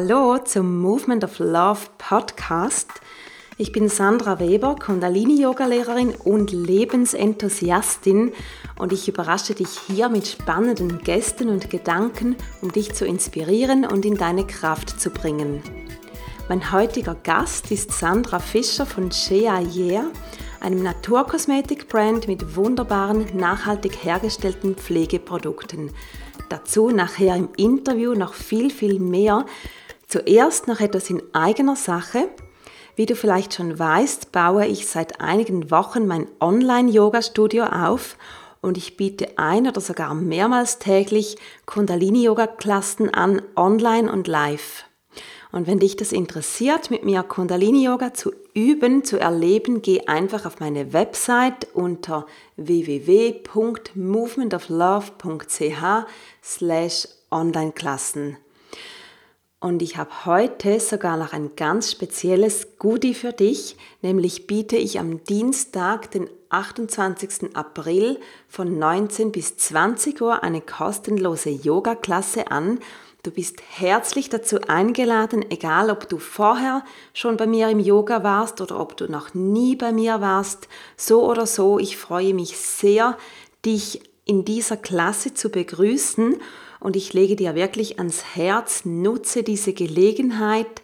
Hallo zum Movement of Love Podcast. Ich bin Sandra Weber, Kundalini-Yoga-Lehrerin und Lebensenthusiastin und ich überrasche dich hier mit spannenden Gästen und Gedanken, um dich zu inspirieren und in deine Kraft zu bringen. Mein heutiger Gast ist Sandra Fischer von Shea Year, einem Naturkosmetik-Brand mit wunderbaren, nachhaltig hergestellten Pflegeprodukten. Dazu nachher im Interview noch viel, viel mehr. Zuerst noch etwas in eigener Sache. Wie du vielleicht schon weißt, baue ich seit einigen Wochen mein Online-Yoga-Studio auf und ich biete ein oder sogar mehrmals täglich Kundalini-Yoga-Klassen an, online und live. Und wenn dich das interessiert, mit mir Kundalini-Yoga zu üben, zu erleben, geh einfach auf meine Website unter www.movementoflove.ch slash Online-Klassen. Und ich habe heute sogar noch ein ganz spezielles Goodie für dich, nämlich biete ich am Dienstag, den 28. April von 19 bis 20 Uhr eine kostenlose Yoga-Klasse an. Du bist herzlich dazu eingeladen, egal ob du vorher schon bei mir im Yoga warst oder ob du noch nie bei mir warst. So oder so, ich freue mich sehr, dich in dieser Klasse zu begrüßen und ich lege dir wirklich ans Herz, nutze diese Gelegenheit.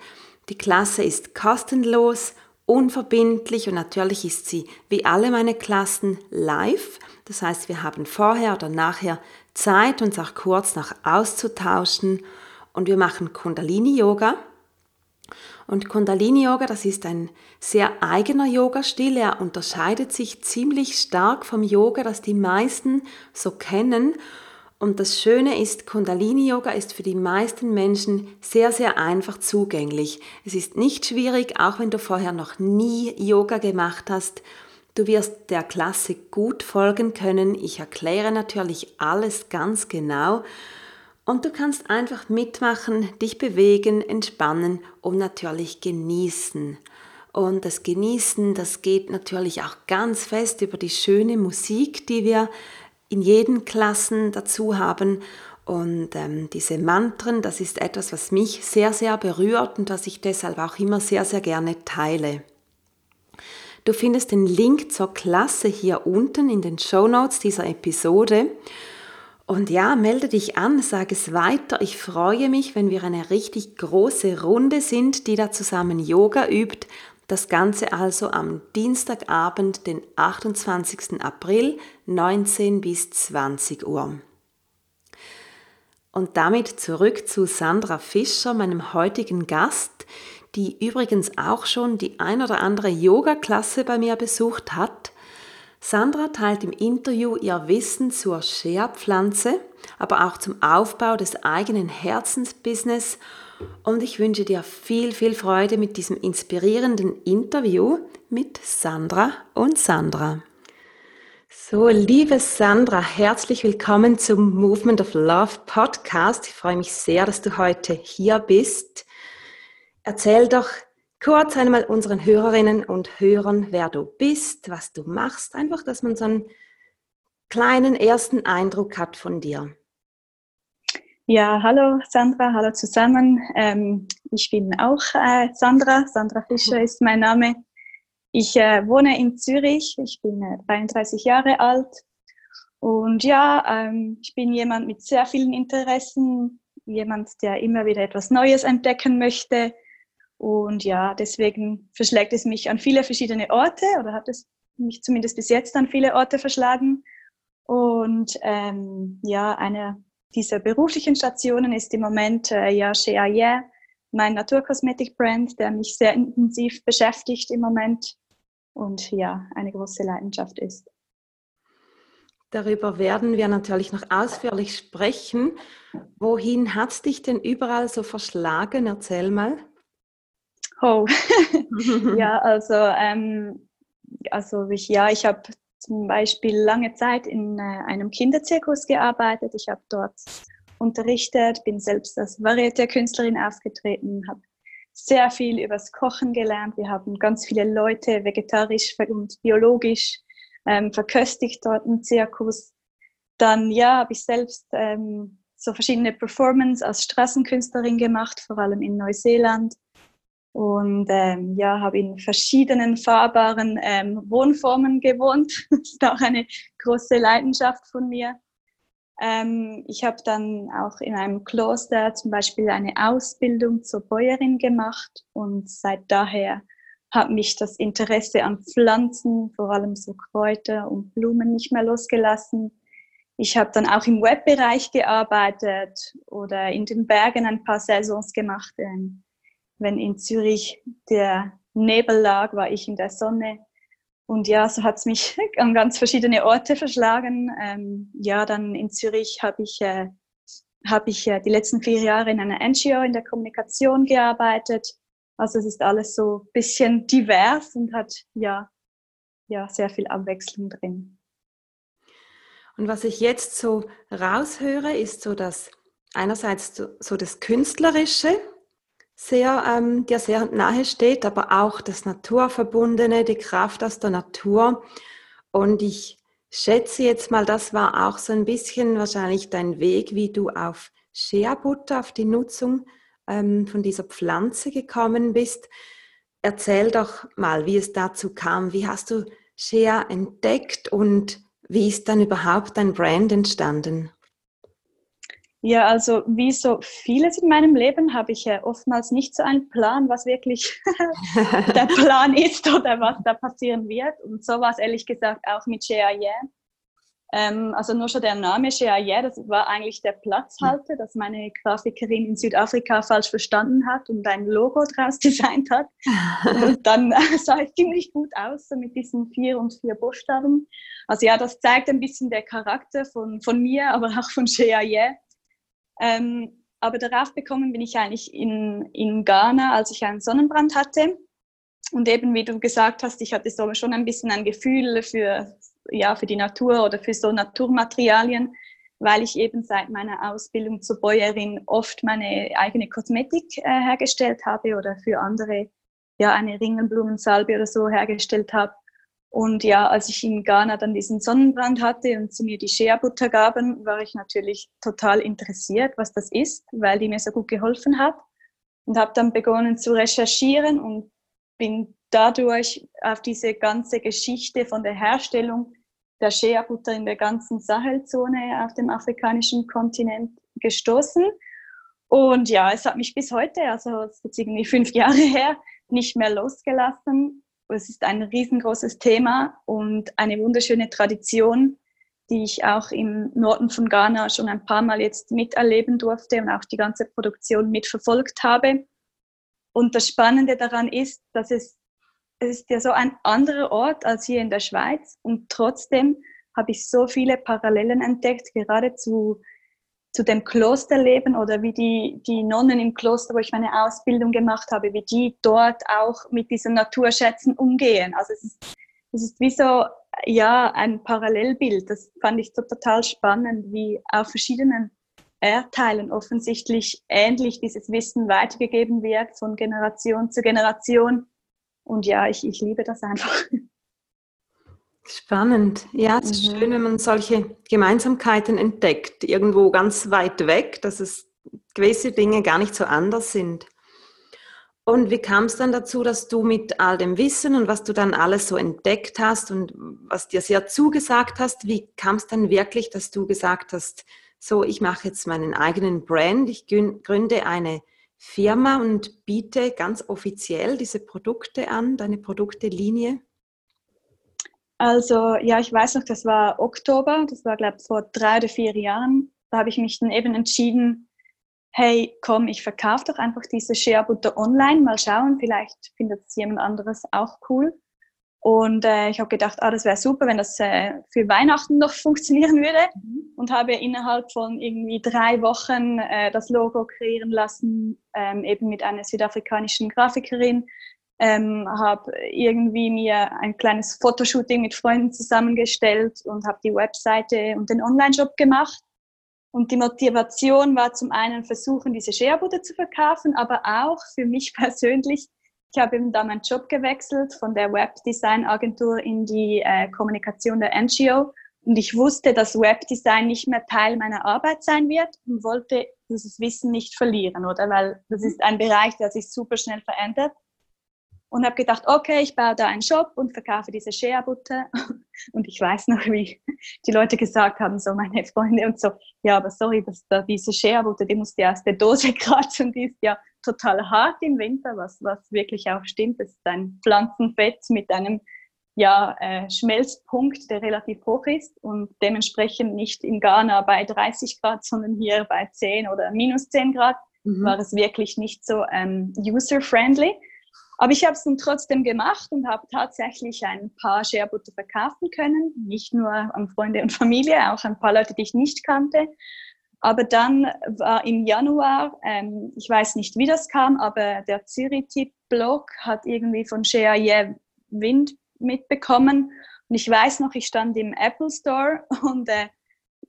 Die Klasse ist kostenlos, unverbindlich und natürlich ist sie wie alle meine Klassen live. Das heißt, wir haben vorher oder nachher Zeit, uns auch kurz noch auszutauschen und wir machen Kundalini-Yoga. Und Kundalini-Yoga, das ist ein sehr eigener Yoga-Stil. Er unterscheidet sich ziemlich stark vom Yoga, das die meisten so kennen. Und das Schöne ist, Kundalini-Yoga ist für die meisten Menschen sehr, sehr einfach zugänglich. Es ist nicht schwierig, auch wenn du vorher noch nie Yoga gemacht hast. Du wirst der Klasse gut folgen können. Ich erkläre natürlich alles ganz genau. Und du kannst einfach mitmachen, dich bewegen, entspannen und natürlich genießen. Und das Genießen, das geht natürlich auch ganz fest über die schöne Musik, die wir in jeden Klassen dazu haben. Und ähm, diese Mantren, das ist etwas, was mich sehr, sehr berührt und was ich deshalb auch immer sehr, sehr gerne teile. Du findest den Link zur Klasse hier unten in den Show Notes dieser Episode. Und ja, melde dich an, sag es weiter. Ich freue mich, wenn wir eine richtig große Runde sind, die da zusammen Yoga übt das Ganze also am Dienstagabend, den 28. April, 19 bis 20 Uhr. Und damit zurück zu Sandra Fischer, meinem heutigen Gast, die übrigens auch schon die ein oder andere Yoga-Klasse bei mir besucht hat. Sandra teilt im Interview ihr Wissen zur Shea-Pflanze, aber auch zum Aufbau des eigenen Herzensbusiness und ich wünsche dir viel, viel Freude mit diesem inspirierenden Interview mit Sandra und Sandra. So, liebe Sandra, herzlich willkommen zum Movement of Love Podcast. Ich freue mich sehr, dass du heute hier bist. Erzähl doch kurz einmal unseren Hörerinnen und Hörern, wer du bist, was du machst, einfach, dass man so einen kleinen ersten Eindruck hat von dir. Ja, hallo Sandra, hallo zusammen. Ähm, ich bin auch äh, Sandra. Sandra Fischer ist mein Name. Ich äh, wohne in Zürich. Ich bin äh, 33 Jahre alt. Und ja, ähm, ich bin jemand mit sehr vielen Interessen, jemand, der immer wieder etwas Neues entdecken möchte. Und ja, deswegen verschlägt es mich an viele verschiedene Orte oder hat es mich zumindest bis jetzt an viele Orte verschlagen. Und ähm, ja, eine dieser beruflichen Stationen ist im Moment äh, ja Shea Yeah, mein Naturkosmetik-Brand, der mich sehr intensiv beschäftigt im Moment und ja, eine große Leidenschaft ist. Darüber werden wir natürlich noch ausführlich sprechen. Wohin hat es dich denn überall so verschlagen? Erzähl mal. Oh, ja, also, ähm, also ich, ja, ich habe zum Beispiel lange Zeit in äh, einem Kinderzirkus gearbeitet. Ich habe dort unterrichtet, bin selbst als Varieté-Künstlerin aufgetreten, habe sehr viel übers Kochen gelernt. Wir haben ganz viele Leute vegetarisch und biologisch ähm, verköstigt dort im Zirkus. Dann ja, habe ich selbst ähm, so verschiedene Performance als Straßenkünstlerin gemacht, vor allem in Neuseeland. Und ähm, ja, habe in verschiedenen fahrbaren ähm, Wohnformen gewohnt. das ist auch eine große Leidenschaft von mir. Ähm, ich habe dann auch in einem Kloster zum Beispiel eine Ausbildung zur Bäuerin gemacht und seit daher hat mich das Interesse an Pflanzen, vor allem so Kräuter und Blumen, nicht mehr losgelassen. Ich habe dann auch im Webbereich gearbeitet oder in den Bergen ein paar Saisons gemacht. Ähm, wenn in Zürich der Nebel lag, war ich in der Sonne. Und ja, so hat es mich an ganz verschiedene Orte verschlagen. Ähm, ja, dann in Zürich habe ich, äh, hab ich äh, die letzten vier Jahre in einer NGO in der Kommunikation gearbeitet also es ist alles so ein bisschen divers und hat ja, ja sehr viel Abwechslung drin. Und was ich jetzt so raushöre, ist so, dass einerseits so, so das Künstlerische sehr, ähm, dir sehr nahe steht, aber auch das Naturverbundene, die Kraft aus der Natur. Und ich schätze jetzt mal, das war auch so ein bisschen wahrscheinlich dein Weg, wie du auf Shea Butter, auf die Nutzung ähm, von dieser Pflanze gekommen bist. Erzähl doch mal, wie es dazu kam. Wie hast du Shea entdeckt und wie ist dann überhaupt dein Brand entstanden? Ja, also wie so vieles in meinem Leben habe ich ja oftmals nicht so einen Plan, was wirklich der Plan ist oder was da passieren wird. Und so war es ehrlich gesagt auch mit Shea Yeah. Ähm, also nur schon der Name Shea das war eigentlich der Platzhalter, das meine Grafikerin in Südafrika falsch verstanden hat und ein Logo draus designt hat. und dann sah es ziemlich gut aus, so mit diesen vier und vier Buchstaben. Also ja, das zeigt ein bisschen der Charakter von, von mir, aber auch von Shea ähm, aber darauf bekommen bin ich eigentlich in, in Ghana, als ich einen Sonnenbrand hatte. Und eben, wie du gesagt hast, ich hatte so schon ein bisschen ein Gefühl für ja, für die Natur oder für so Naturmaterialien, weil ich eben seit meiner Ausbildung zur Bäuerin oft meine eigene Kosmetik äh, hergestellt habe oder für andere ja eine Ringelblumensalbe oder so hergestellt habe. Und ja, als ich in Ghana dann diesen Sonnenbrand hatte und sie mir die Shea-Butter gaben, war ich natürlich total interessiert, was das ist, weil die mir so gut geholfen hat. Und habe dann begonnen zu recherchieren und bin dadurch auf diese ganze Geschichte von der Herstellung der Shea-Butter in der ganzen Sahelzone auf dem afrikanischen Kontinent gestoßen. Und ja, es hat mich bis heute, also es ist irgendwie fünf Jahre her, nicht mehr losgelassen. Es ist ein riesengroßes Thema und eine wunderschöne Tradition, die ich auch im Norden von Ghana schon ein paar Mal jetzt miterleben durfte und auch die ganze Produktion mitverfolgt habe. Und das Spannende daran ist, dass es es ist ja so ein anderer Ort als hier in der Schweiz und trotzdem habe ich so viele Parallelen entdeckt, gerade zu, zu dem Klosterleben oder wie die, die Nonnen im Kloster, wo ich meine Ausbildung gemacht habe, wie die dort auch mit diesen Naturschätzen umgehen. Also es ist, es ist wie so, ja, ein Parallelbild. Das fand ich so total spannend, wie auf verschiedenen Erdteilen offensichtlich ähnlich dieses Wissen weitergegeben wird von Generation zu Generation und ja, ich, ich liebe das einfach. Spannend. Ja, es ist mhm. schön, wenn man solche Gemeinsamkeiten entdeckt, irgendwo ganz weit weg, dass es gewisse Dinge gar nicht so anders sind. Und wie kam es dann dazu, dass du mit all dem Wissen und was du dann alles so entdeckt hast und was dir sehr zugesagt hast, wie kam es dann wirklich, dass du gesagt hast, so, ich mache jetzt meinen eigenen Brand, ich gründe eine Firma und biete ganz offiziell diese Produkte an, deine Produktelinie? Also ja, ich weiß noch, das war Oktober, das war glaube ich vor drei oder vier Jahren. Da habe ich mich dann eben entschieden, hey, komm, ich verkaufe doch einfach diese Shea Butter online, mal schauen, vielleicht findet es jemand anderes auch cool. Und äh, ich habe gedacht, ah, das wäre super, wenn das äh, für Weihnachten noch funktionieren würde. Mhm. Und habe innerhalb von irgendwie drei Wochen äh, das Logo kreieren lassen, ähm, eben mit einer südafrikanischen Grafikerin. Ähm, habe irgendwie mir ein kleines Fotoshooting mit Freunden zusammengestellt und habe die Webseite und den Online-Shop gemacht. Und die Motivation war zum einen versuchen, diese Sharebutter zu verkaufen, aber auch für mich persönlich ich habe eben da meinen Job gewechselt von der Webdesign-Agentur in die äh, Kommunikation der NGO Und ich wusste, dass Webdesign nicht mehr Teil meiner Arbeit sein wird und wollte dieses Wissen nicht verlieren, oder? Weil das ist ein Bereich, der sich super schnell verändert. Und habe gedacht, okay, ich baue da einen Shop und verkaufe diese Shea-Butter. Und ich weiß noch, wie die Leute gesagt haben, so meine Freunde und so, ja, aber sorry, dass da diese Shea-Butter, die musst du aus der Dose kratzen, die ist ja total hart im Winter, was, was wirklich auch stimmt. Das ist ein Pflanzenfett mit einem ja, äh, Schmelzpunkt, der relativ hoch ist und dementsprechend nicht in Ghana bei 30 Grad, sondern hier bei 10 oder minus 10 Grad mhm. war es wirklich nicht so ähm, user-friendly. Aber ich habe es dann trotzdem gemacht und habe tatsächlich ein paar Sharebutter verkaufen können. Nicht nur an Freunde und Familie, auch ein paar Leute, die ich nicht kannte. Aber dann war im Januar, ähm, ich weiß nicht, wie das kam, aber der Zürich-Blog hat irgendwie von Shea yeah, Wind mitbekommen. Und ich weiß noch, ich stand im Apple Store und äh,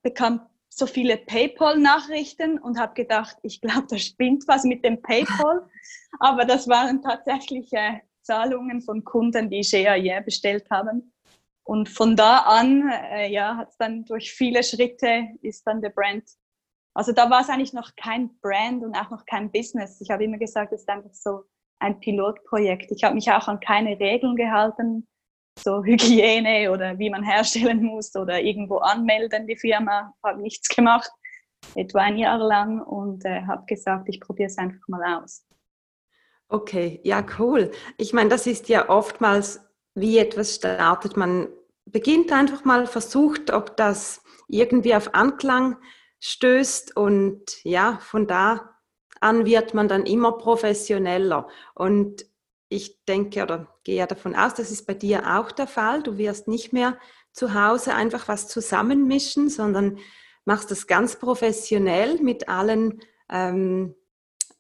bekam so viele PayPal-Nachrichten und habe gedacht, ich glaube, da spinnt was mit dem PayPal. Aber das waren tatsächlich äh, Zahlungen von Kunden, die Shea yeah bestellt haben. Und von da an, äh, ja, hat es dann durch viele Schritte ist dann der Brand. Also da war es eigentlich noch kein Brand und auch noch kein Business. Ich habe immer gesagt, es ist einfach so ein Pilotprojekt. Ich habe mich auch an keine Regeln gehalten so Hygiene oder wie man herstellen muss oder irgendwo anmelden, die Firma. Habe nichts gemacht, etwa ein Jahr lang und äh, habe gesagt, ich probiere es einfach mal aus. Okay, ja, cool. Ich meine, das ist ja oftmals, wie etwas startet. Man beginnt einfach mal, versucht, ob das irgendwie auf Anklang stößt und ja, von da an wird man dann immer professioneller. Und ich denke oder gehe ja davon aus, das ist bei dir auch der Fall. Du wirst nicht mehr zu Hause einfach was zusammenmischen, sondern machst das ganz professionell mit allen, ähm,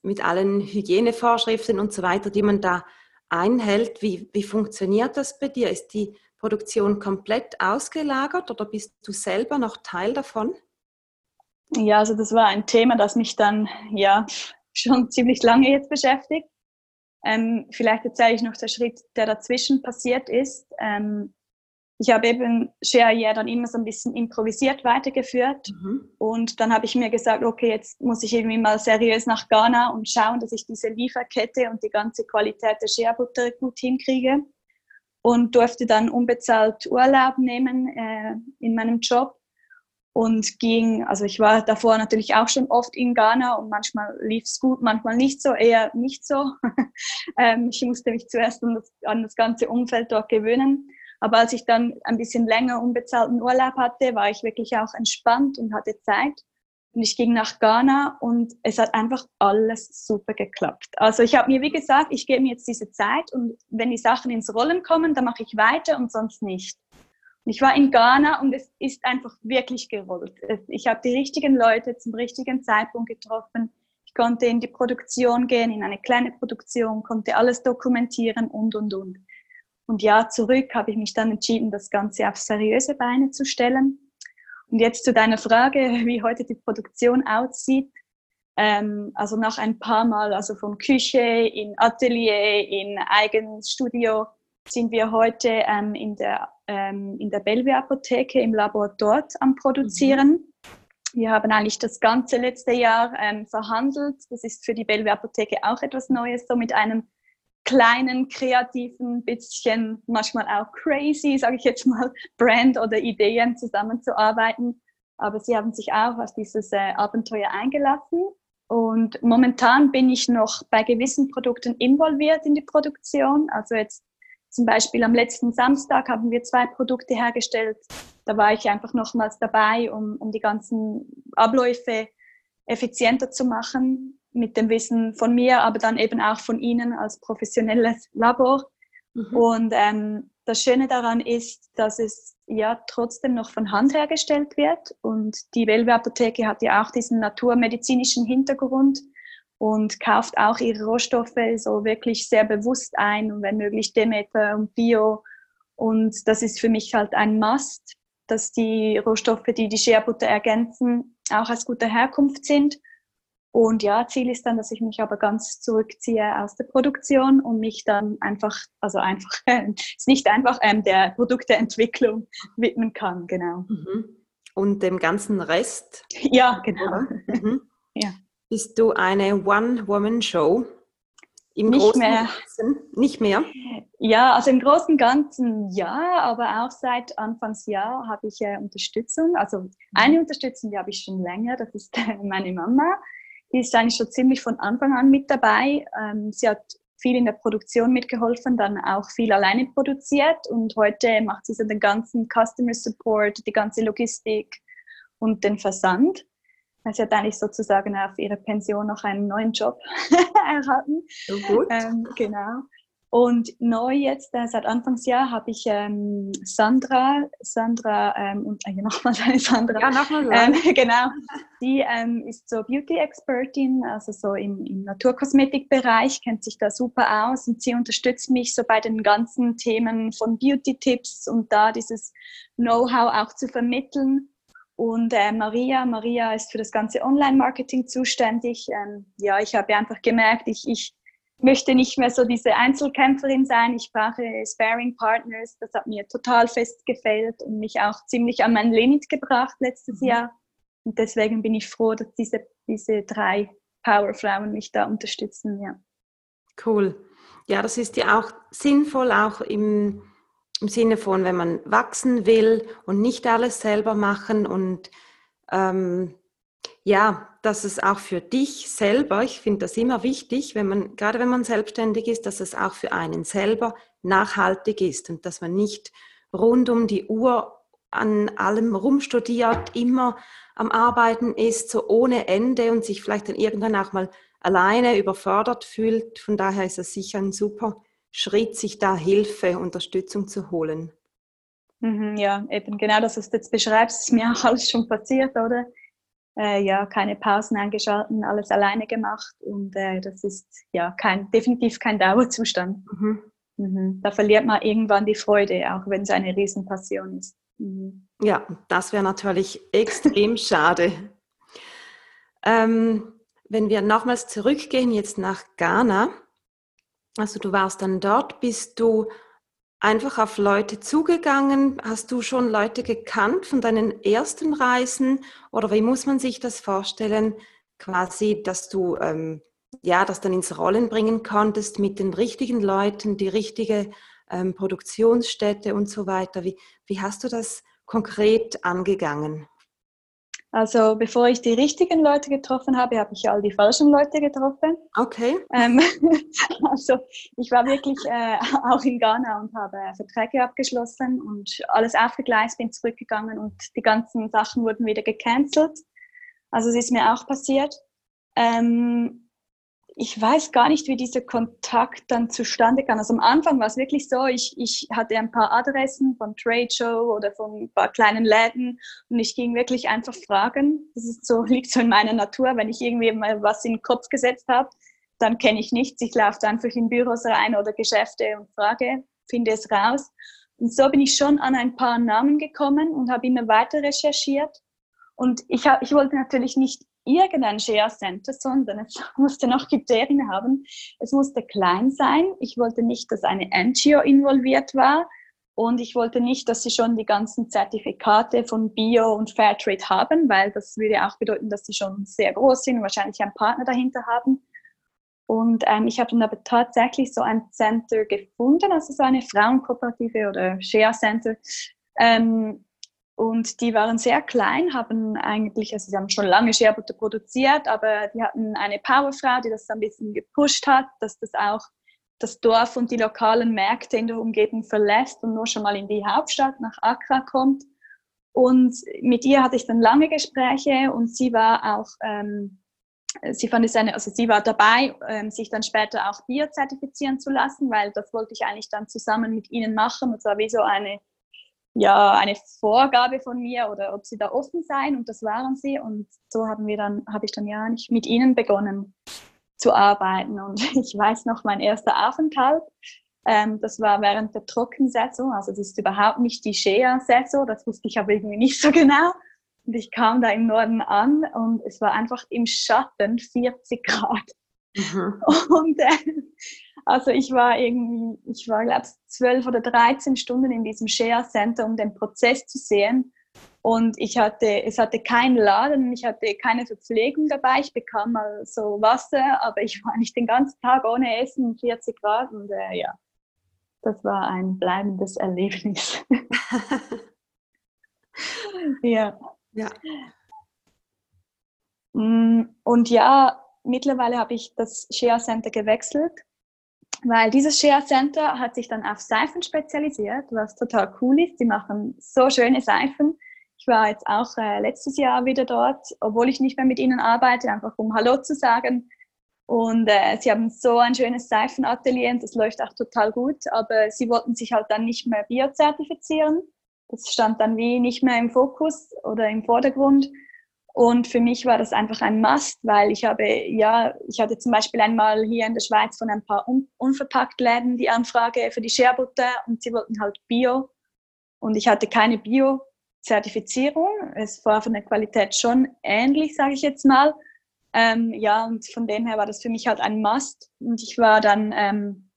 mit allen Hygienevorschriften und so weiter, die man da einhält. Wie, wie funktioniert das bei dir? Ist die Produktion komplett ausgelagert oder bist du selber noch Teil davon? Ja, also das war ein Thema, das mich dann ja schon ziemlich lange jetzt beschäftigt. Ähm, vielleicht erzähle ich noch den Schritt, der dazwischen passiert ist. Ähm, ich habe eben Share yeah dann immer so ein bisschen improvisiert weitergeführt. Mhm. Und dann habe ich mir gesagt, okay, jetzt muss ich irgendwie mal seriös nach Ghana und schauen, dass ich diese Lieferkette und die ganze Qualität der Shea Butter gut hinkriege. Und durfte dann unbezahlt Urlaub nehmen äh, in meinem Job und ging, also ich war davor natürlich auch schon oft in Ghana und manchmal lief es gut, manchmal nicht so, eher nicht so. ähm, ich musste mich zuerst an das, an das ganze Umfeld dort gewöhnen. Aber als ich dann ein bisschen länger unbezahlten Urlaub hatte, war ich wirklich auch entspannt und hatte Zeit. Und ich ging nach Ghana und es hat einfach alles super geklappt. Also ich habe mir, wie gesagt, ich gebe mir jetzt diese Zeit und wenn die Sachen ins Rollen kommen, dann mache ich weiter und sonst nicht. Ich war in Ghana und es ist einfach wirklich gerollt. Ich habe die richtigen Leute zum richtigen Zeitpunkt getroffen. Ich konnte in die Produktion gehen, in eine kleine Produktion, konnte alles dokumentieren und, und, und. Und ja, zurück habe ich mich dann entschieden, das Ganze auf seriöse Beine zu stellen. Und jetzt zu deiner Frage, wie heute die Produktion aussieht. Ähm, also nach ein paar Mal, also von Küche in Atelier, in eigenes Studio, sind wir heute ähm, in der ähm, in der Bellevue Apotheke im Labor dort am Produzieren. Mhm. Wir haben eigentlich das ganze letzte Jahr ähm, verhandelt. Das ist für die Bellevue Apotheke auch etwas Neues, so mit einem kleinen, kreativen, bisschen manchmal auch crazy, sage ich jetzt mal, Brand oder Ideen zusammenzuarbeiten. Aber sie haben sich auch auf dieses äh, Abenteuer eingelassen. Und momentan bin ich noch bei gewissen Produkten involviert in die Produktion. Also jetzt zum Beispiel am letzten Samstag haben wir zwei Produkte hergestellt. Da war ich einfach nochmals dabei, um, um die ganzen Abläufe effizienter zu machen, mit dem Wissen von mir, aber dann eben auch von Ihnen als professionelles Labor. Mhm. Und ähm, das Schöne daran ist, dass es ja trotzdem noch von Hand hergestellt wird. Und die Welwe Apotheke hat ja auch diesen naturmedizinischen Hintergrund und kauft auch ihre Rohstoffe so wirklich sehr bewusst ein und wenn möglich Demeter und Bio. Und das ist für mich halt ein Must, dass die Rohstoffe, die die Shea Butter ergänzen, auch aus guter Herkunft sind. Und ja, Ziel ist dann, dass ich mich aber ganz zurückziehe aus der Produktion und mich dann einfach, also einfach, ist nicht einfach ähm, der Produkteentwicklung widmen kann, genau. Mhm. Und dem ganzen Rest? Ja, genau. Mhm. Ja. Bist du eine One-Woman-Show? Im nicht Großen mehr. Ganzen? Nicht mehr? Ja, also im Großen und Ganzen ja, aber auch seit Anfangsjahr habe ich äh, Unterstützung. Also mhm. eine Unterstützung, die habe ich schon länger, das ist äh, meine Mama. Die ist eigentlich schon ziemlich von Anfang an mit dabei. Ähm, sie hat viel in der Produktion mitgeholfen, dann auch viel alleine produziert und heute macht sie so den ganzen Customer Support, die ganze Logistik und den Versand. Sie hat eigentlich sozusagen auf ihre Pension noch einen neuen Job erhalten. So gut. Ähm, genau. Und neu jetzt, äh, seit Anfangsjahr, habe ich ähm, Sandra, Sandra ähm, und äh, nochmal Sandra. Ja, nochmal. Ähm, genau. Die ähm, ist so Beauty-Expertin, also so im, im Naturkosmetikbereich, kennt sich da super aus und sie unterstützt mich so bei den ganzen Themen von Beauty-Tipps und da dieses Know-how auch zu vermitteln. Und äh, Maria, Maria ist für das ganze Online-Marketing zuständig. Ähm, ja, ich habe einfach gemerkt, ich, ich möchte nicht mehr so diese Einzelkämpferin sein. Ich brauche Sparing-Partners. Das hat mir total festgefällt und mich auch ziemlich an mein Limit gebracht letztes mhm. Jahr. Und deswegen bin ich froh, dass diese, diese drei Powerfrauen mich da unterstützen. Ja. Cool. Ja, das ist ja auch sinnvoll, auch im, im Sinne von, wenn man wachsen will und nicht alles selber machen und ähm, ja, dass es auch für dich selber, ich finde das immer wichtig, wenn man, gerade wenn man selbstständig ist, dass es auch für einen selber nachhaltig ist und dass man nicht rund um die Uhr an allem rumstudiert, immer am Arbeiten ist, so ohne Ende und sich vielleicht dann irgendwann auch mal alleine überfordert fühlt. Von daher ist es sicher ein super Schritt, sich da Hilfe, Unterstützung zu holen. Mhm, ja, eben genau das, was du jetzt beschreibst, ist mir auch alles schon passiert, oder? äh, ja keine Pausen eingeschalten, alles alleine gemacht und äh, das ist ja kein, definitiv kein Dauerzustand. Mhm. Mhm. Da verliert man irgendwann die Freude, auch wenn es eine Riesenpassion ist. Mhm. Ja, das wäre natürlich extrem schade. Ähm, wenn wir nochmals zurückgehen jetzt nach Ghana, also du warst dann dort, bist du einfach auf Leute zugegangen? Hast du schon Leute gekannt von deinen ersten Reisen? Oder wie muss man sich das vorstellen, quasi, dass du ähm, ja, das dann ins Rollen bringen konntest mit den richtigen Leuten, die richtige ähm, Produktionsstätte und so weiter? Wie, wie hast du das konkret angegangen? Also bevor ich die richtigen Leute getroffen habe, habe ich all die falschen Leute getroffen. Okay. Ähm, also ich war wirklich äh, auch in Ghana und habe Verträge abgeschlossen und alles aufgegleist, bin zurückgegangen und die ganzen Sachen wurden wieder gecancelt. Also es ist mir auch passiert. Ähm, ich weiß gar nicht, wie dieser Kontakt dann zustande kam. Also am Anfang war es wirklich so, ich, ich hatte ein paar Adressen von Trade Show oder von ein paar kleinen Läden und ich ging wirklich einfach fragen. Das ist so, liegt so in meiner Natur. Wenn ich irgendwie mal was in den Kopf gesetzt habe, dann kenne ich nichts. Ich laufe einfach in Büros rein oder Geschäfte und frage, finde es raus. Und so bin ich schon an ein paar Namen gekommen und habe immer weiter recherchiert. Und ich, hab, ich wollte natürlich nicht irgendein Share Center, sondern es musste noch Kriterien haben. Es musste klein sein. Ich wollte nicht, dass eine NGO involviert war. Und ich wollte nicht, dass sie schon die ganzen Zertifikate von Bio und Fairtrade haben, weil das würde auch bedeuten, dass sie schon sehr groß sind und wahrscheinlich einen Partner dahinter haben. Und ähm, ich habe dann aber tatsächlich so ein Center gefunden, also so eine Frauenkooperative oder Share Center, ähm, und die waren sehr klein, haben eigentlich, also sie haben schon lange Scherbutter produziert, aber die hatten eine Powerfrau, die das ein bisschen gepusht hat, dass das auch das Dorf und die lokalen Märkte in der Umgebung verlässt und nur schon mal in die Hauptstadt nach Accra kommt. Und mit ihr hatte ich dann lange Gespräche und sie war auch, ähm, sie fand es eine, also sie war dabei, ähm, sich dann später auch biozertifizieren zu lassen, weil das wollte ich eigentlich dann zusammen mit ihnen machen. Das war wie so eine ja, eine Vorgabe von mir oder ob sie da offen seien und das waren sie und so haben wir dann, habe ich dann ja nicht mit ihnen begonnen zu arbeiten und ich weiß noch, mein erster Aufenthalt, ähm, das war während der Trockensaison, also das ist überhaupt nicht die Shea-Saison, das wusste ich aber irgendwie nicht so genau Und ich kam da im Norden an und es war einfach im Schatten 40 Grad. Mhm. Und äh, also ich war irgendwie, ich war glaube ich zwölf oder 13 Stunden in diesem Share Center, um den Prozess zu sehen. Und ich hatte, es hatte keinen Laden, ich hatte keine Verpflegung dabei. Ich bekam mal so Wasser, aber ich war nicht den ganzen Tag ohne Essen, 40 Grad. Und äh, ja, das war ein bleibendes Erlebnis. ja. ja. Mm, und ja, mittlerweile habe ich das Share Center gewechselt, weil dieses Share Center hat sich dann auf Seifen spezialisiert, was total cool ist. Die machen so schöne Seifen. Ich war jetzt auch äh, letztes Jahr wieder dort, obwohl ich nicht mehr mit ihnen arbeite, einfach um Hallo zu sagen. Und äh, sie haben so ein schönes Seifenatelier und das läuft auch total gut, aber sie wollten sich halt dann nicht mehr biozertifizieren. Das stand dann wie nicht mehr im Fokus oder im Vordergrund. Und für mich war das einfach ein Must, weil ich habe, ja, ich hatte zum Beispiel einmal hier in der Schweiz von ein paar un unverpackt Läden die Anfrage für die Scherbutter und sie wollten halt Bio. Und ich hatte keine Bio-Zertifizierung. Es war von der Qualität schon ähnlich, sage ich jetzt mal. Ähm, ja, und von dem her war das für mich halt ein Must. Und ich war dann, ähm,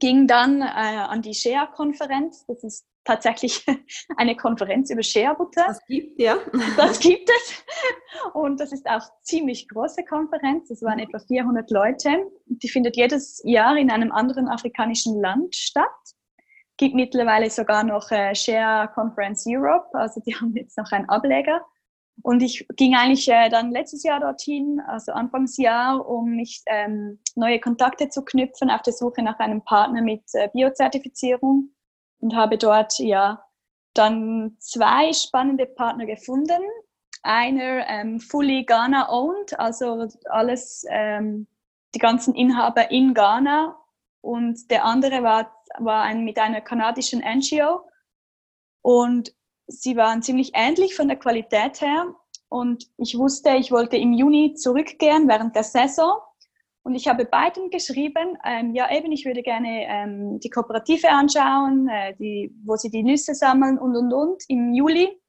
ging dann äh, an die Share-Konferenz. Das ist tatsächlich eine Konferenz über Share-Butter. Das gibt, ja. Das gibt es. Und das ist auch ziemlich große Konferenz. Es waren etwa 400 Leute. Die findet jedes Jahr in einem anderen afrikanischen Land statt. Gibt mittlerweile sogar noch äh, Share Conference Europe. Also die haben jetzt noch einen Ableger. Und ich ging eigentlich äh, dann letztes Jahr dorthin, also Anfangsjahr, um mich ähm, neue Kontakte zu knüpfen auf der Suche nach einem Partner mit äh, Biozertifizierung und habe dort ja dann zwei spannende Partner gefunden. Einer ähm, fully Ghana owned, also alles, ähm, die ganzen Inhaber in Ghana. Und der andere war, war ein, mit einer kanadischen NGO. Und sie waren ziemlich ähnlich von der Qualität her. Und ich wusste, ich wollte im Juni zurückgehen während der Saison und ich habe beiden geschrieben, ähm, ja eben, ich würde gerne ähm, die Kooperative anschauen, äh, die, wo sie die Nüsse sammeln und, und, und im Juli.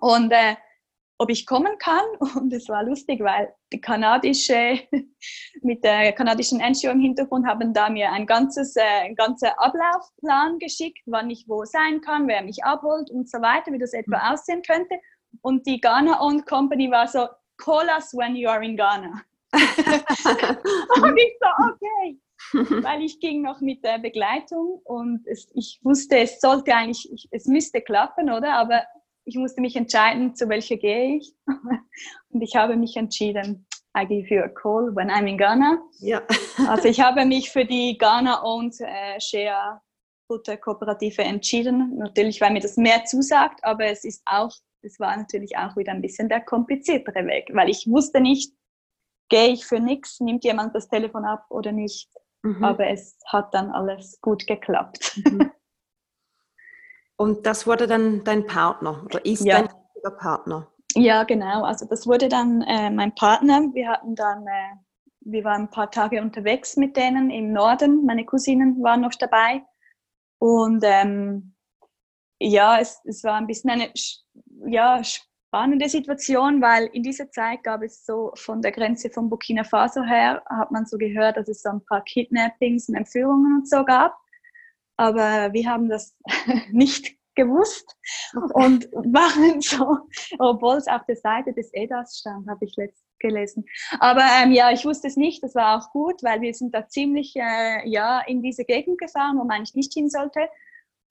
Und äh, ob ich kommen kann. Und es war lustig, weil die kanadische, mit der kanadischen NGO im Hintergrund haben da mir ein ganzes, äh, ein ganzer Ablaufplan geschickt, wann ich wo sein kann, wer mich abholt und so weiter, wie das etwa mhm. aussehen könnte. Und die Ghana Owned Company war so, call us when you are in Ghana. und ich so, okay. Weil ich ging noch mit der Begleitung und es, ich wusste, es sollte eigentlich, ich, es müsste klappen, oder? Aber ich musste mich entscheiden, zu welcher gehe ich. Und ich habe mich entschieden, I give you a call when I'm in Ghana. Ja. Also ich habe mich für die Ghana-owned äh, Share Butter Kooperative entschieden. Natürlich, weil mir das mehr zusagt, aber es ist auch, es war natürlich auch wieder ein bisschen der kompliziertere Weg, weil ich wusste nicht, gehe ich für nichts, nimmt jemand das Telefon ab oder nicht. Mhm. Aber es hat dann alles gut geklappt. Mhm. Und das wurde dann dein Partner oder ist ja. dein Partner? Ja, genau. Also das wurde dann äh, mein Partner. Wir hatten dann, äh, wir waren ein paar Tage unterwegs mit denen im Norden. Meine Cousinen waren noch dabei. Und ähm, ja, es, es war ein bisschen eine ja, spannende Situation, weil in dieser Zeit gab es so von der Grenze von Burkina Faso her, hat man so gehört, dass es so ein paar Kidnappings und Entführungen und so gab. Aber wir haben das nicht gewusst und waren so, obwohl es auf der Seite des EDAS stand, habe ich letzt gelesen. Aber ähm, ja, ich wusste es nicht, das war auch gut, weil wir sind da ziemlich äh, ja, in diese Gegend gefahren, wo man eigentlich nicht hin sollte.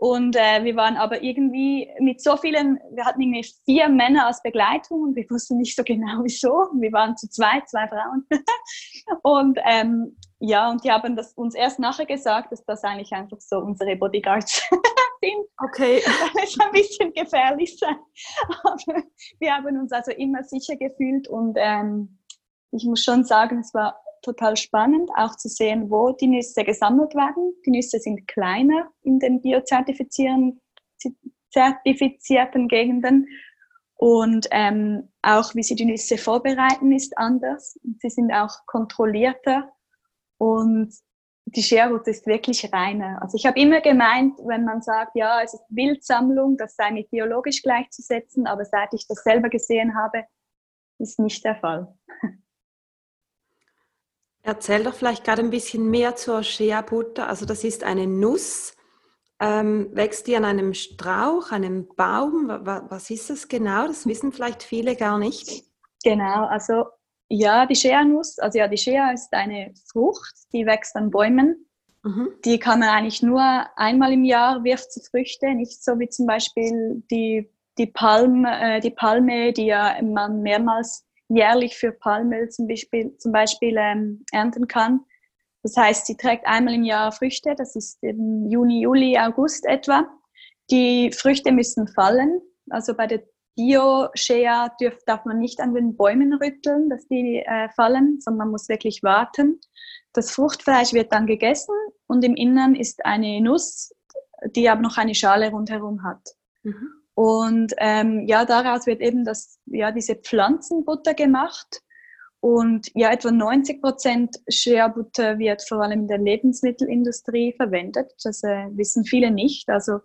Und äh, wir waren aber irgendwie mit so vielen, wir hatten irgendwie vier Männer als Begleitung und wir wussten nicht so genau wieso. Wir waren zu zweit, zwei Frauen. und ähm, ja, und die haben das uns erst nachher gesagt, dass das eigentlich einfach so unsere Bodyguards sind. Okay. Weil es ein bisschen gefährlich sein. Aber wir haben uns also immer sicher gefühlt und ähm, ich muss schon sagen, es war total spannend, auch zu sehen, wo die Nüsse gesammelt werden. Die Nüsse sind kleiner in den biozertifizierten Gegenden. Und ähm, auch wie sie die Nüsse vorbereiten, ist anders. Sie sind auch kontrollierter. Und die Shea-Butter ist wirklich reiner. Also ich habe immer gemeint, wenn man sagt, ja, es ist Wildsammlung, das sei mit biologisch gleichzusetzen, aber seit ich das selber gesehen habe, ist nicht der Fall. Erzähl doch vielleicht gerade ein bisschen mehr zur Shea-Butter. Also das ist eine Nuss. Ähm, wächst die an einem Strauch, einem Baum? Was ist das genau? Das wissen vielleicht viele gar nicht. Genau, also ja, die Shea-Nuss, also ja, die Shea ist eine Frucht, die wächst an Bäumen. Mhm. Die kann man eigentlich nur einmal im Jahr wirft sie Früchte, nicht so wie zum Beispiel die, die, Palm, äh, die Palme, die ja man mehrmals jährlich für Palmöl zum Beispiel, zum Beispiel ähm, ernten kann. Das heißt, sie trägt einmal im Jahr Früchte, das ist im Juni, Juli, August etwa. Die Früchte müssen fallen. Also bei der Bio-Shea darf man nicht an den Bäumen rütteln, dass die äh, fallen, sondern man muss wirklich warten. Das Fruchtfleisch wird dann gegessen und im Innern ist eine Nuss, die aber noch eine Schale rundherum hat. Mhm. Und ähm, ja, daraus wird eben das, ja, diese Pflanzenbutter gemacht. Und ja, etwa 90 Prozent Shea-Butter wird vor allem in der Lebensmittelindustrie verwendet. Das äh, wissen viele nicht. Also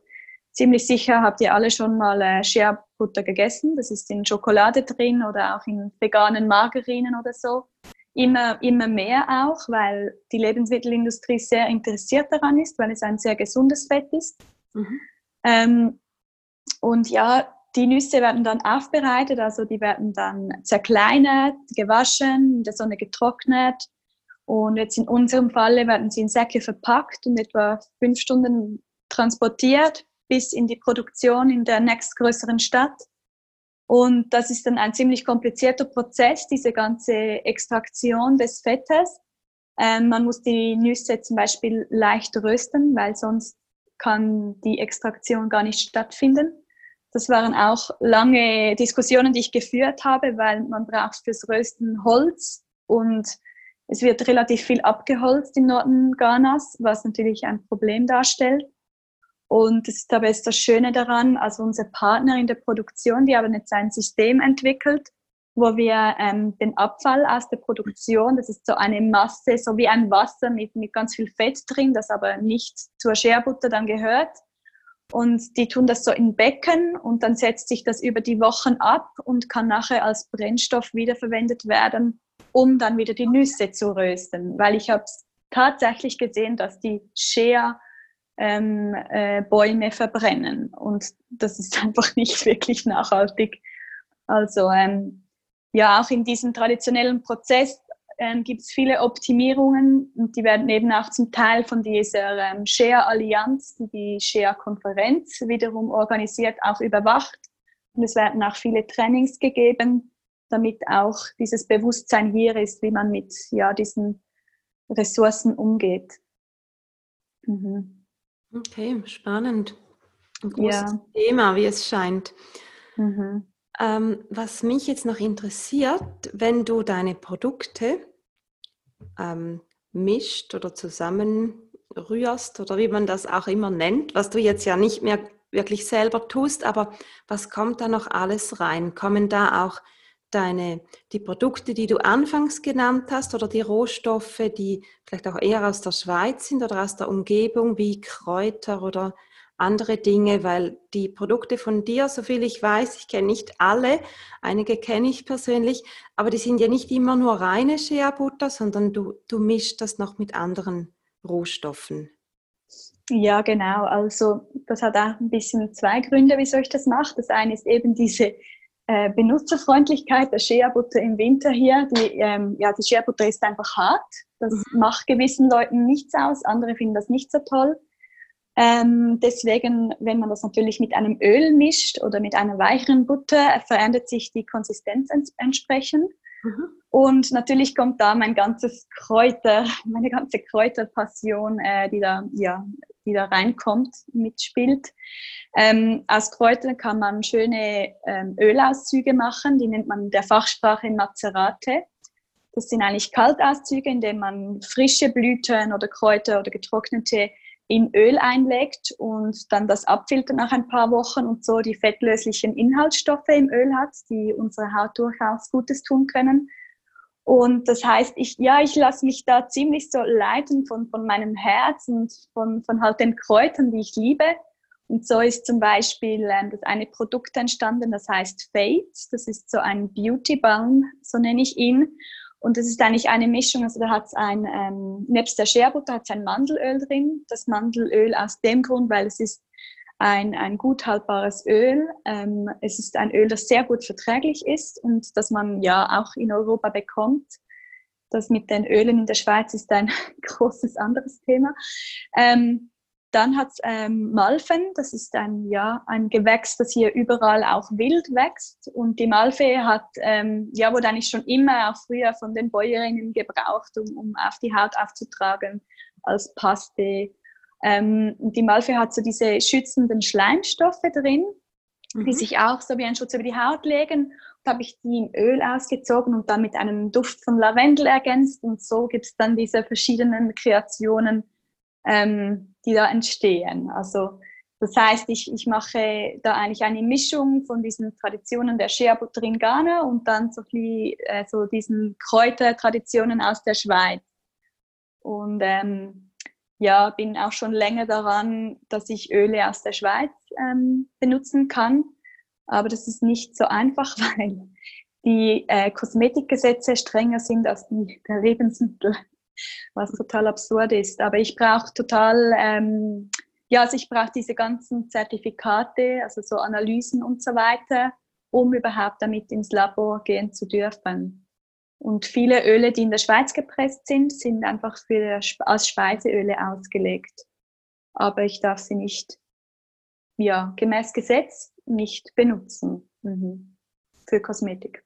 ziemlich sicher habt ihr alle schon mal äh, Shea-Butter gegessen. Das ist in Schokolade drin oder auch in veganen Margarinen oder so. Immer, immer mehr auch, weil die Lebensmittelindustrie sehr interessiert daran ist, weil es ein sehr gesundes Fett ist. Mhm. Ähm, und ja, die Nüsse werden dann aufbereitet, also die werden dann zerkleinert, gewaschen, in der Sonne getrocknet. Und jetzt in unserem Falle werden sie in Säcke verpackt und etwa fünf Stunden transportiert bis in die Produktion in der nächstgrößeren Stadt. Und das ist dann ein ziemlich komplizierter Prozess, diese ganze Extraktion des Fettes. Ähm, man muss die Nüsse zum Beispiel leicht rösten, weil sonst kann die Extraktion gar nicht stattfinden. Das waren auch lange Diskussionen, die ich geführt habe, weil man braucht fürs Rösten Holz und es wird relativ viel abgeholzt im Norden Ghanas, was natürlich ein Problem darstellt. Und das ist aber das Schöne daran, also unsere Partner in der Produktion, die haben jetzt ein System entwickelt, wo wir ähm, den Abfall aus der Produktion, das ist so eine Masse, so wie ein Wasser mit, mit ganz viel Fett drin, das aber nicht zur Scherbutter dann gehört. Und die tun das so in Becken und dann setzt sich das über die Wochen ab und kann nachher als Brennstoff wiederverwendet werden, um dann wieder die Nüsse zu rösten. Weil ich habe tatsächlich gesehen, dass die Shea ähm, äh, verbrennen. Und das ist einfach nicht wirklich nachhaltig. Also ähm, ja, auch in diesem traditionellen Prozess ähm, gibt es viele Optimierungen und die werden eben auch zum Teil von dieser ähm, Share-Allianz, die die Share-Konferenz wiederum organisiert, auch überwacht. Und es werden auch viele Trainings gegeben, damit auch dieses Bewusstsein hier ist, wie man mit ja, diesen Ressourcen umgeht. Mhm. Okay, spannend. Ein großes ja. Thema, wie es scheint. Mhm. Ähm, was mich jetzt noch interessiert, wenn du deine Produkte ähm, mischt oder zusammenrührst oder wie man das auch immer nennt, was du jetzt ja nicht mehr wirklich selber tust, aber was kommt da noch alles rein? Kommen da auch deine, die Produkte, die du anfangs genannt hast oder die Rohstoffe, die vielleicht auch eher aus der Schweiz sind oder aus der Umgebung wie Kräuter oder andere Dinge, weil die Produkte von dir, soviel ich weiß, ich kenne nicht alle, einige kenne ich persönlich, aber die sind ja nicht immer nur reine Shea-Butter, sondern du, du mischst das noch mit anderen Rohstoffen. Ja, genau. Also das hat auch ein bisschen zwei Gründe, wieso ich das mache. Das eine ist eben diese äh, Benutzerfreundlichkeit der Shea-Butter im Winter hier. Die, ähm, ja, die Shea-Butter ist einfach hart. Das mhm. macht gewissen Leuten nichts aus, andere finden das nicht so toll. Ähm, deswegen, wenn man das natürlich mit einem Öl mischt oder mit einer weicheren Butter, verändert sich die Konsistenz ents entsprechend. Mhm. Und natürlich kommt da mein ganzes Kräuter, meine ganze Kräuterpassion, äh, die da, ja, die da reinkommt, mitspielt. Ähm, aus Kräutern kann man schöne ähm, Ölauszüge machen, die nennt man in der Fachsprache Mazerate. Das sind eigentlich Kaltauszüge, in denen man frische Blüten oder Kräuter oder getrocknete in Öl einlegt und dann das abfiltert nach ein paar Wochen und so die fettlöslichen Inhaltsstoffe im Öl hat, die unserer Haut durchaus Gutes tun können. Und das heißt, ich, ja, ich lasse mich da ziemlich so leiten von, von meinem Herz und von, von halt den Kräutern, die ich liebe. Und so ist zum Beispiel ähm, das eine Produkt entstanden, das heißt Fate. Das ist so ein Beauty Balm, so nenne ich ihn. Und das ist eigentlich eine Mischung, also da hat es ein, ähm, nebst der Scherbutter hat es ein Mandelöl drin. Das Mandelöl aus dem Grund, weil es ist ein, ein gut haltbares Öl. Ähm, es ist ein Öl, das sehr gut verträglich ist und das man ja auch in Europa bekommt. Das mit den Ölen in der Schweiz ist ein großes anderes Thema. Ähm, dann hat es ähm, Malven, das ist ein, ja, ein Gewächs, das hier überall auch wild wächst. Und die Malve hat, ähm, ja, wurde eigentlich schon immer auch früher von den Bäuerinnen gebraucht, um, um auf die Haut aufzutragen, als Paste ähm, die Malve hat so diese schützenden Schleimstoffe drin, mhm. die sich auch so wie ein Schutz über die Haut legen. Da habe ich die im Öl ausgezogen und dann mit einem Duft von Lavendel ergänzt. Und so gibt es dann diese verschiedenen Kreationen, ähm, die da entstehen. Also das heißt, ich, ich mache da eigentlich eine Mischung von diesen Traditionen der Shea Butter in Ghana und dann so, viel, äh, so diesen Kräutertraditionen aus der Schweiz. Und ähm, ja, bin auch schon länger daran, dass ich Öle aus der Schweiz ähm, benutzen kann. Aber das ist nicht so einfach, weil die äh, Kosmetikgesetze strenger sind als die der Lebensmittel, was total absurd ist. Aber ich brauche total, ähm, ja, also ich brauche diese ganzen Zertifikate, also so Analysen und so weiter, um überhaupt damit ins Labor gehen zu dürfen. Und viele Öle, die in der Schweiz gepresst sind, sind einfach für, als Speiseöle ausgelegt. Aber ich darf sie nicht, ja, gemäß Gesetz nicht benutzen mhm. für Kosmetik.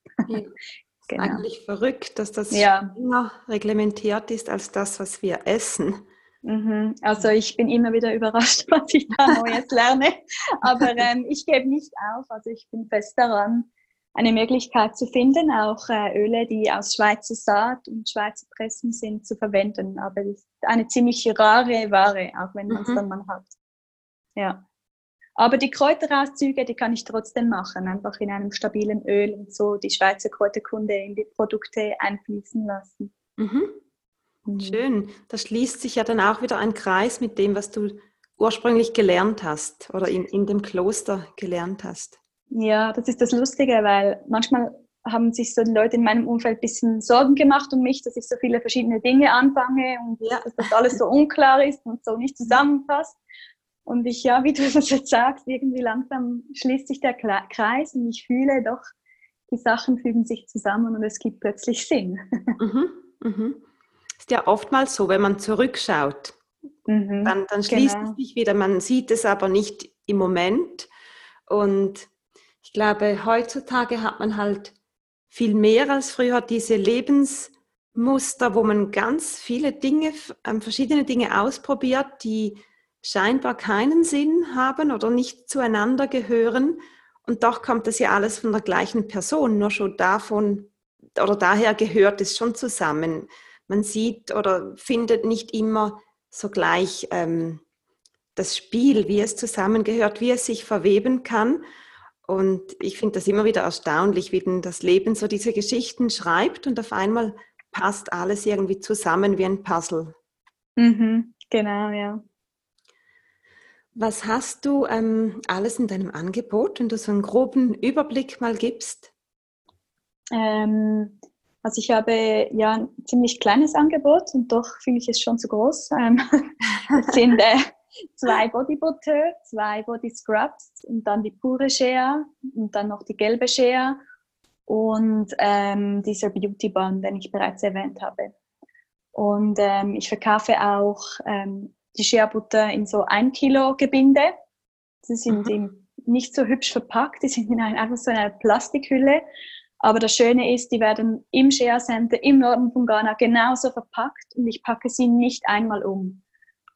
Genau. Eigentlich verrückt, dass das ja. immer reglementiert ist als das, was wir essen. Mhm. Also ich bin immer wieder überrascht, was ich da Neues lerne. Aber ähm, ich gebe nicht auf. Also ich bin fest daran, eine Möglichkeit zu finden, auch äh, Öle, die aus Schweizer Saat und Schweizer Pressen sind, zu verwenden. Aber es ist eine ziemlich rare Ware, auch wenn man es mhm. dann mal hat. Ja. Aber die Kräuterauszüge, die kann ich trotzdem machen, einfach in einem stabilen Öl und so die Schweizer Kräuterkunde in die Produkte einfließen lassen. Mhm. Mhm. Schön. Da schließt sich ja dann auch wieder ein Kreis mit dem, was du ursprünglich gelernt hast oder in, in dem Kloster gelernt hast. Ja, das ist das Lustige, weil manchmal haben sich so die Leute in meinem Umfeld ein bisschen Sorgen gemacht um mich, dass ich so viele verschiedene Dinge anfange und ja. dass das alles so unklar ist und so nicht zusammenpasst. Und ich, ja, wie du das jetzt sagst, irgendwie langsam schließt sich der Kreis und ich fühle doch, die Sachen fügen sich zusammen und es gibt plötzlich Sinn. Mhm, mhm. Ist ja oftmals so, wenn man zurückschaut, mhm, dann, dann schließt genau. es sich wieder. Man sieht es aber nicht im Moment. Und ich glaube, heutzutage hat man halt viel mehr als früher diese Lebensmuster, wo man ganz viele Dinge, ähm, verschiedene Dinge ausprobiert, die scheinbar keinen Sinn haben oder nicht zueinander gehören. Und doch kommt das ja alles von der gleichen Person, nur schon davon oder daher gehört es schon zusammen. Man sieht oder findet nicht immer so gleich ähm, das Spiel, wie es zusammengehört, wie es sich verweben kann. Und ich finde das immer wieder erstaunlich, wie denn das Leben so diese Geschichten schreibt und auf einmal passt alles irgendwie zusammen wie ein Puzzle. Mhm, genau, ja. Was hast du ähm, alles in deinem Angebot, wenn du so einen groben Überblick mal gibst? Ähm, also ich habe ja ein ziemlich kleines Angebot und doch finde ich es schon zu groß. Ähm, es sind äh, zwei Body Butter, zwei Body Scrubs und dann die pure Shea und dann noch die gelbe Shea und ähm, dieser Beauty Balm, den ich bereits erwähnt habe. Und ähm, ich verkaufe auch ähm, die Shea Butter in so ein Kilo Gebinde. Sie sind mhm. nicht so hübsch verpackt, die sind in ein, einfach so einer Plastikhülle. Aber das Schöne ist, die werden im Shea Center im Norden von Ghana genauso verpackt und ich packe sie nicht einmal um.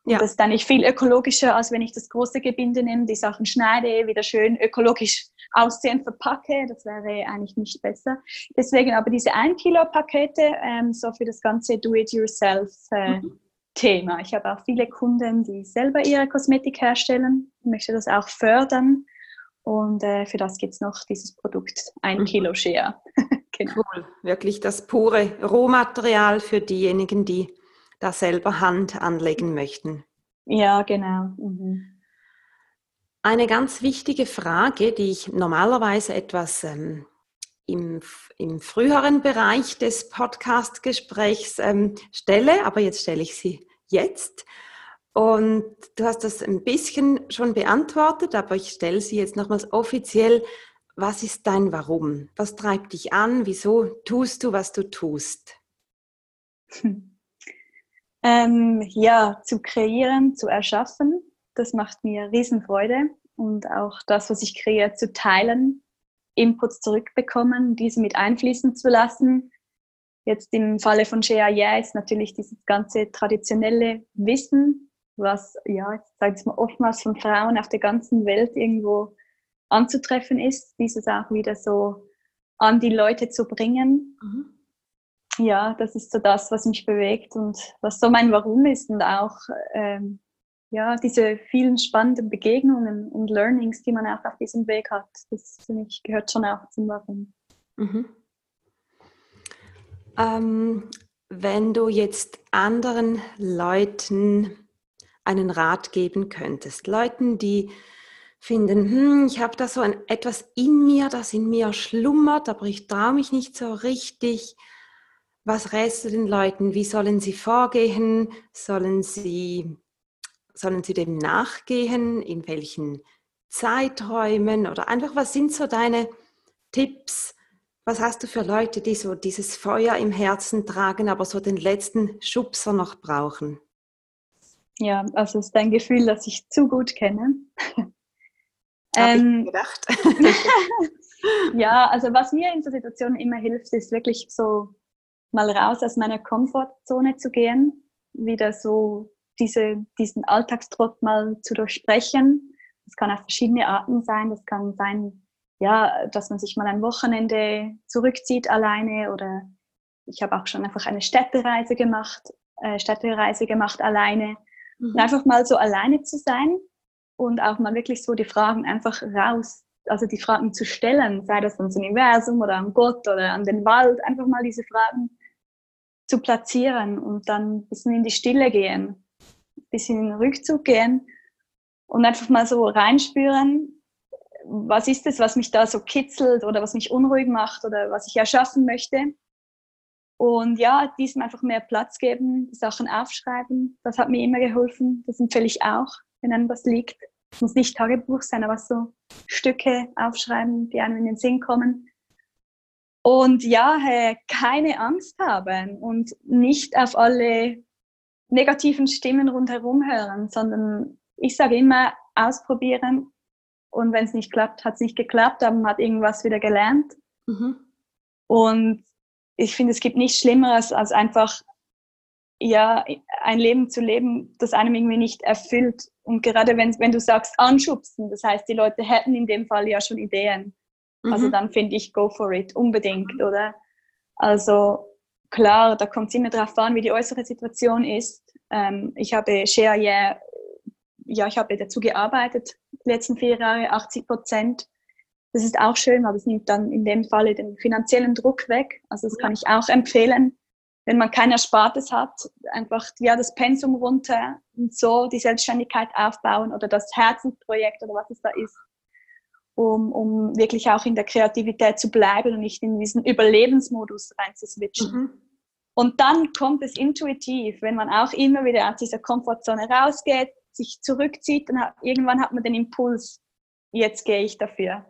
Ja. Das ist dann nicht viel ökologischer, als wenn ich das große Gebinde nehme, die Sachen schneide, wieder schön ökologisch aussehen verpacke. Das wäre eigentlich nicht besser. Deswegen aber diese 1 Kilo Pakete, ähm, so für das ganze Do-it-yourself-Thema. Äh, mhm. Ich habe auch viele Kunden, die selber ihre Kosmetik herstellen. Ich möchte das auch fördern. Und äh, für das gibt es noch dieses Produkt 1 mhm. Kilo Share. genau. Cool, wirklich das pure Rohmaterial für diejenigen, die da selber Hand anlegen möchten. Ja, genau. Mhm. Eine ganz wichtige Frage, die ich normalerweise etwas ähm, im, im früheren Bereich des Podcast-Gesprächs ähm, stelle, aber jetzt stelle ich sie jetzt. Und du hast das ein bisschen schon beantwortet, aber ich stelle sie jetzt nochmals offiziell. Was ist dein Warum? Was treibt dich an? Wieso tust du, was du tust? Ähm, ja, zu kreieren, zu erschaffen, das macht mir Riesenfreude. Und auch das, was ich kreiere, zu teilen, Inputs zurückbekommen, diese mit einfließen zu lassen. Jetzt im Falle von Shea Yeah ist natürlich dieses ganze traditionelle Wissen, was, ja, ich sage es mal, oftmals von Frauen auf der ganzen Welt irgendwo anzutreffen ist, dieses auch wieder so an die Leute zu bringen. Mhm. Ja, das ist so das, was mich bewegt und was so mein Warum ist und auch ähm, ja, diese vielen spannenden Begegnungen und Learnings, die man auch auf diesem Weg hat, das für mich gehört schon auch zum Warum. Mhm. Ähm, wenn du jetzt anderen Leuten einen Rat geben könntest, Leuten, die finden, hm, ich habe da so ein, etwas in mir, das in mir schlummert, aber ich traue mich nicht so richtig. Was rätst du den Leuten? Wie sollen sie vorgehen? Sollen sie sollen sie dem nachgehen? In welchen Zeiträumen? Oder einfach, was sind so deine Tipps? Was hast du für Leute, die so dieses Feuer im Herzen tragen, aber so den letzten Schubser noch brauchen? Ja, also es ist ein Gefühl, das ich zu gut kenne. Habe ähm, ich gedacht. ja, also was mir in so Situationen immer hilft, ist wirklich so mal raus aus meiner Komfortzone zu gehen, wieder so diese, diesen Alltagstrott mal zu durchsprechen. Das kann auf verschiedene Arten sein. Das kann sein, ja, dass man sich mal ein Wochenende zurückzieht alleine oder ich habe auch schon einfach eine Städtereise gemacht, äh, Städtereise gemacht alleine. Mhm. Und einfach mal so alleine zu sein und auch mal wirklich so die Fragen einfach raus, also die Fragen zu stellen, sei das ans Universum oder an Gott oder an den Wald, einfach mal diese Fragen zu platzieren und dann ein bisschen in die Stille gehen bisschen in den Rückzug gehen und einfach mal so reinspüren, was ist es, was mich da so kitzelt oder was mich unruhig macht oder was ich erschaffen möchte. Und ja, diesem einfach mehr Platz geben, Sachen aufschreiben, das hat mir immer geholfen. Das empfehle ich auch, wenn einem was liegt. Es muss nicht Tagebuch sein, aber so Stücke aufschreiben, die einem in den Sinn kommen. Und ja, keine Angst haben und nicht auf alle negativen Stimmen rundherum hören, sondern ich sage immer, ausprobieren und wenn es nicht klappt, hat es nicht geklappt, aber man hat irgendwas wieder gelernt. Mhm. Und ich finde, es gibt nichts Schlimmeres, als einfach ja, ein Leben zu leben, das einem irgendwie nicht erfüllt. Und gerade wenn, wenn du sagst, anschubsen, das heißt, die Leute hätten in dem Fall ja schon Ideen. Also mhm. Also dann finde ich, go for it, unbedingt, oder? Also klar, da kommt es immer darauf an, wie die äußere Situation ist. Ähm, ich habe Share yeah, ja, ich habe dazu gearbeitet, die letzten vier Jahre, 80 Prozent. Das ist auch schön, aber es nimmt dann in dem Falle den finanziellen Druck weg. Also das kann ich auch empfehlen, wenn man kein Erspartes hat, einfach ja, das Pensum runter und so die Selbstständigkeit aufbauen oder das Herzensprojekt oder was es da ist, um, um wirklich auch in der Kreativität zu bleiben und nicht in diesen Überlebensmodus reinzuswitchen. Mhm. Und dann kommt es intuitiv, wenn man auch immer wieder aus dieser Komfortzone rausgeht, sich zurückzieht, dann hat, irgendwann hat man den Impuls, jetzt gehe ich dafür.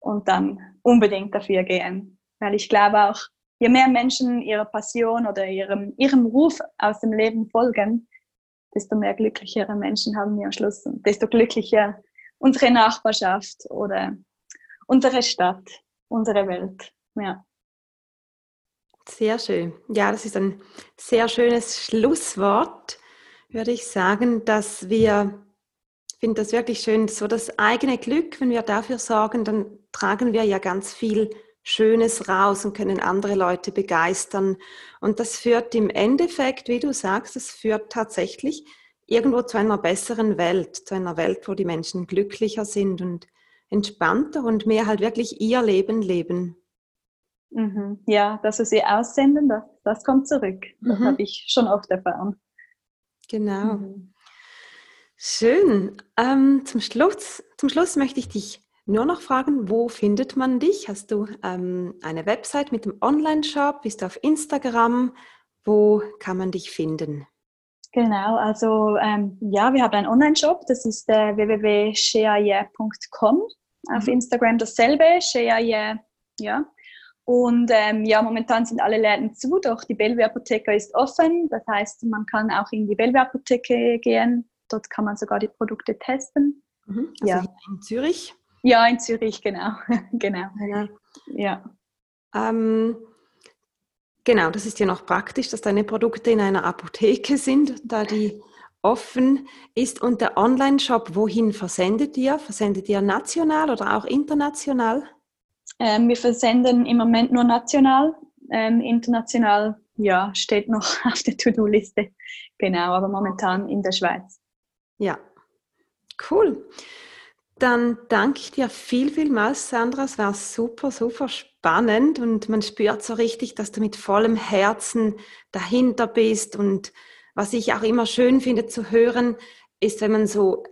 Und dann unbedingt dafür gehen. Weil ich glaube auch, je mehr Menschen ihrer Passion oder ihrem, ihrem Ruf aus dem Leben folgen, desto mehr glücklichere Menschen haben wir am Schluss und desto glücklicher unsere Nachbarschaft oder unsere Stadt, unsere Welt. Ja. Sehr schön. Ja, das ist ein sehr schönes Schlusswort, würde ich sagen, dass wir, ich finde das wirklich schön, so das eigene Glück, wenn wir dafür sorgen, dann tragen wir ja ganz viel Schönes raus und können andere Leute begeistern. Und das führt im Endeffekt, wie du sagst, es führt tatsächlich irgendwo zu einer besseren Welt, zu einer Welt, wo die Menschen glücklicher sind und entspannter und mehr halt wirklich ihr Leben leben. Mhm. Ja, dass wir sie aussenden, das, das kommt zurück. Das mhm. habe ich schon oft erfahren. Genau. Mhm. Schön. Ähm, zum, Schluss, zum Schluss möchte ich dich nur noch fragen, wo findet man dich? Hast du ähm, eine Website mit dem Online-Shop? Bist du auf Instagram? Wo kann man dich finden? Genau, also ähm, ja, wir haben einen Online-Shop, das ist äh, www.sheaye.com. Auf mhm. Instagram dasselbe, Sheaye, ja. Und ähm, ja, momentan sind alle Läden zu, doch die Bellevue Apotheke ist offen. Das heißt, man kann auch in die Bellevue Apotheke gehen. Dort kann man sogar die Produkte testen. Mhm. Also ja. in Zürich? Ja, in Zürich, genau. genau. Ja. ja. Ähm, genau, das ist ja noch praktisch, dass deine Produkte in einer Apotheke sind, da die offen ist. Und der Online-Shop, wohin versendet ihr? Versendet ihr national oder auch international? Ähm, wir versenden im Moment nur national. Ähm, international, ja, steht noch auf der To-Do-Liste. Genau, aber momentan in der Schweiz. Ja, cool. Dann danke ich dir viel, vielmals, Sandra. Es war super, super spannend und man spürt so richtig, dass du mit vollem Herzen dahinter bist. Und was ich auch immer schön finde zu hören, ist, wenn man so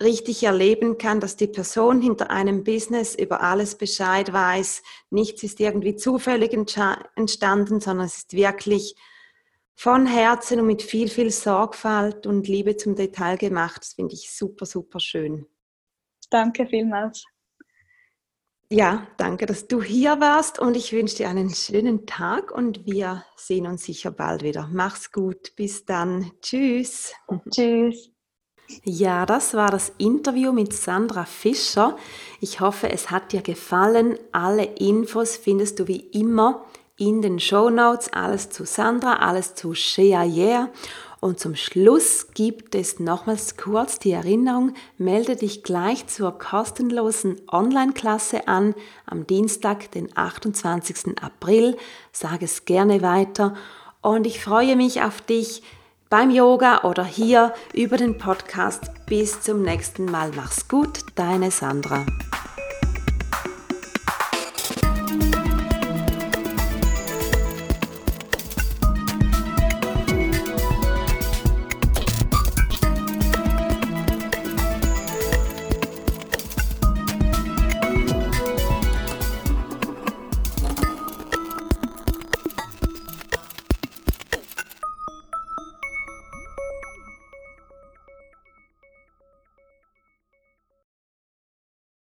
richtig erleben kann, dass die Person hinter einem Business über alles Bescheid weiß. Nichts ist irgendwie zufällig entstanden, sondern es ist wirklich von Herzen und mit viel, viel Sorgfalt und Liebe zum Detail gemacht. Das finde ich super, super schön. Danke vielmals. Ja, danke, dass du hier warst und ich wünsche dir einen schönen Tag und wir sehen uns sicher bald wieder. Mach's gut, bis dann. Tschüss. Tschüss. Ja, das war das Interview mit Sandra Fischer. Ich hoffe, es hat dir gefallen. Alle Infos findest du wie immer in den Show Notes. Alles zu Sandra, alles zu Shea Yeah. Und zum Schluss gibt es nochmals kurz die Erinnerung, melde dich gleich zur kostenlosen Online-Klasse an am Dienstag, den 28. April. Sage es gerne weiter und ich freue mich auf dich beim Yoga oder hier über den Podcast. Bis zum nächsten Mal. Mach's gut, deine Sandra.